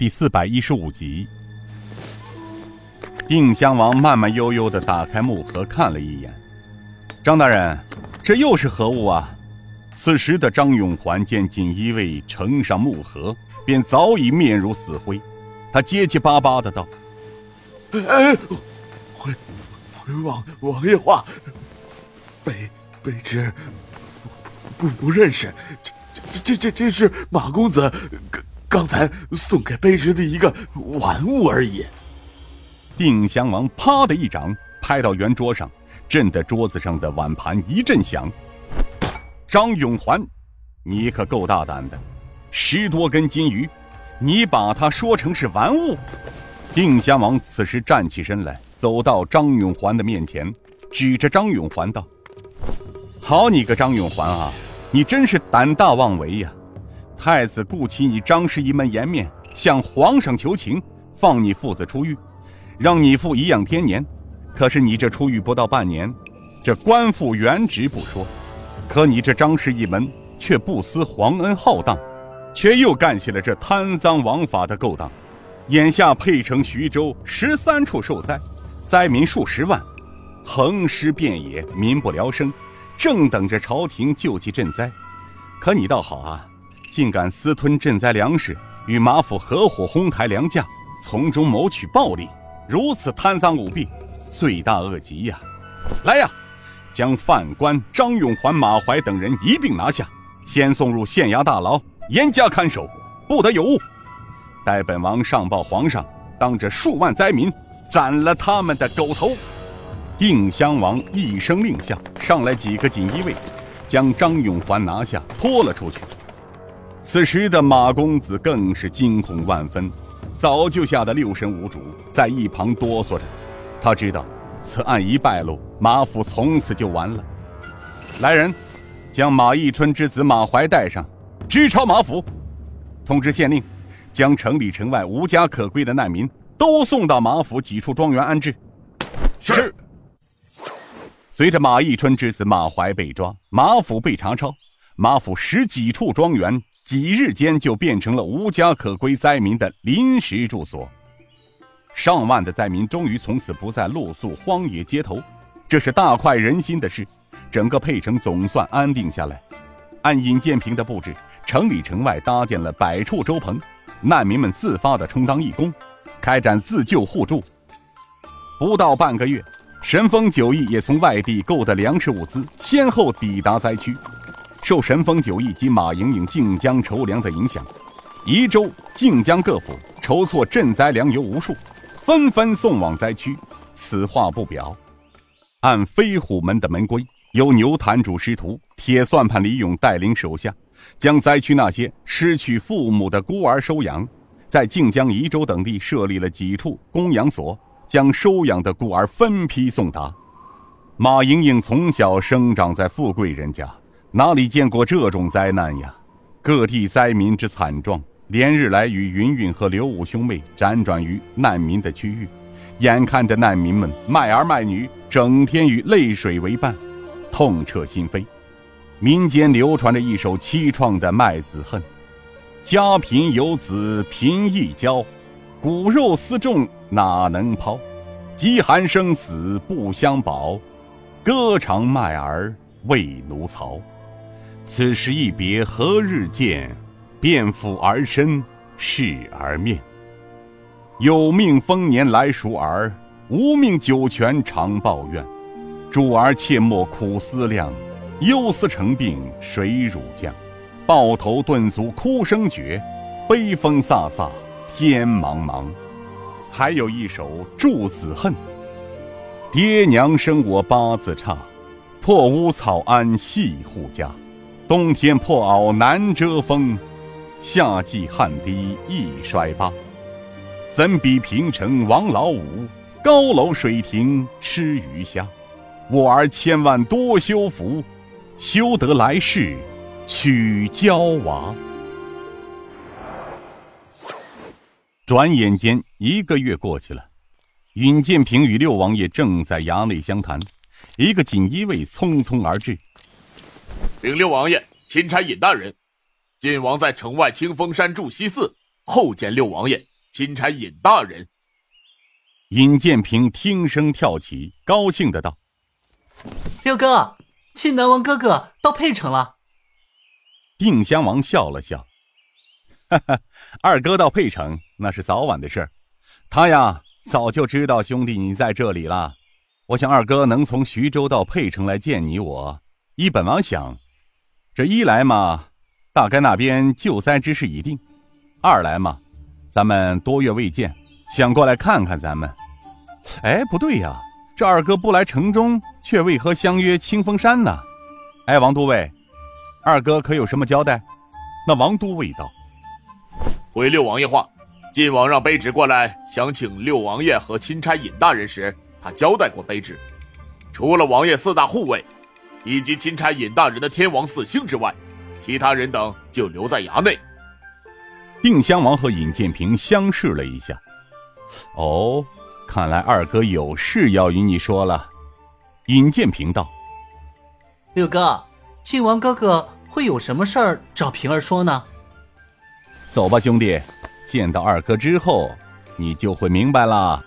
第四百一十五集。定襄王慢慢悠悠的打开木盒，看了一眼。张大人，这又是何物啊？此时的张永环见锦衣卫呈上木盒，便早已面如死灰。他结结巴巴的道：“哎，回回王王爷话，卑卑职不不认识。这这这这这是马公子刚才送给卑职的一个玩物而已。”定襄王啪的一掌拍到圆桌上，震得桌子上的碗盘一阵响。张永环，你可够大胆的！十多根金鱼，你把它说成是玩物？定襄王此时站起身来，走到张永环的面前，指着张永环道：“好你个张永环啊，你真是胆大妄为呀！太子顾及你张氏一门颜面，向皇上求情，放你父子出狱。”让你父颐养天年，可是你这出狱不到半年，这官复原职不说，可你这张氏一门却不思皇恩浩荡，却又干起了这贪赃枉法的勾当。眼下沛城、徐州十三处受灾，灾民数十万，横尸遍野，民不聊生，正等着朝廷救济赈灾。可你倒好啊，竟敢私吞赈灾粮食，与马府合伙哄抬粮价，从中谋取暴利。如此贪赃舞弊，罪大恶极呀！来呀，将犯官张永环、马怀等人一并拿下，先送入县衙大牢，严加看守，不得有误。待本王上报皇上，当着数万灾民斩了他们的狗头。定襄王一声令下，上来几个锦衣卫，将张永环拿下，拖了出去。此时的马公子更是惊恐万分。早就吓得六神无主，在一旁哆嗦着。他知道，此案一败露，马府从此就完了。来人，将马义春之子马怀带上，直抄马府。通知县令，将城里城外无家可归的难民都送到马府几处庄园安置。是。随着马义春之子马怀被抓，马府被查抄，马府十几处庄园。几日间就变成了无家可归灾民的临时住所，上万的灾民终于从此不再露宿荒野街头，这是大快人心的事。整个沛城总算安定下来。按尹建平的布置，城里城外搭建了百处粥棚，难民们自发的充当义工，开展自救互助。不到半个月，神风九义也从外地购的粮食物资先后抵达灾区。受神风九义及马莹莹靖江筹粮的影响，宜州、靖江各府筹措赈灾粮油无数，纷纷送往灾区。此话不表。按飞虎门的门规，由牛坛主师徒、铁算盘李勇带领手下，将灾区那些失去父母的孤儿收养，在靖江、宜州等地设立了几处供养所，将收养的孤儿分批送达。马莹莹从小生长在富贵人家。哪里见过这种灾难呀？各地灾民之惨状，连日来与云云和刘武兄妹辗转于难民的区域，眼看着难民们卖儿卖女，整天与泪水为伴，痛彻心扉。民间流传着一首凄怆的卖子恨：家贫有子贫亦交，骨肉丝重哪能抛？饥寒生死不相保，歌长卖儿为奴曹。此时一别何日见？便复儿身视儿面。有命丰年来赎儿，无命九泉常抱怨。主儿切莫苦思量，忧思成病谁汝将？抱头顿足哭声绝，悲风飒飒天茫茫。还有一首祝子恨：爹娘生我八字差，破屋草庵系户家。冬天破袄难遮风，夏季汗滴易衰疤。怎比平城王老五，高楼水亭吃鱼虾？我儿千万多修福，修得来世娶娇娃。转眼间一个月过去了，尹建平与六王爷正在衙内相谈，一个锦衣卫匆匆而至。禀六王爷，钦差尹大人，晋王在城外清风山住西寺，后见六王爷，钦差尹大人。尹建平听声跳起，高兴的道：“六哥，晋南王哥哥到沛城了。”定襄王笑了笑：“哈哈，二哥到沛城那是早晚的事儿。他呀，早就知道兄弟你在这里了。我想二哥能从徐州到沛城来见你我，依本王想，这一来嘛，大概那边救灾之事已定；二来嘛，咱们多月未见，想过来看看咱们。”哎，不对呀，这二哥不来城中，却为何相约清风山呢？哎，王都尉，二哥可有什么交代？那王都尉道：“回六王爷话，晋王让卑职过来，想请六王爷和钦差尹大人时，他交代过卑职，除了王爷四大护卫，以及钦差尹大人的天王四星之外，其他人等就留在衙内。”定襄王和尹建平相视了一下，哦。看来二哥有事要与你说了，尹建平道：“六哥，晋王哥哥会有什么事儿找平儿说呢？”走吧，兄弟，见到二哥之后，你就会明白了。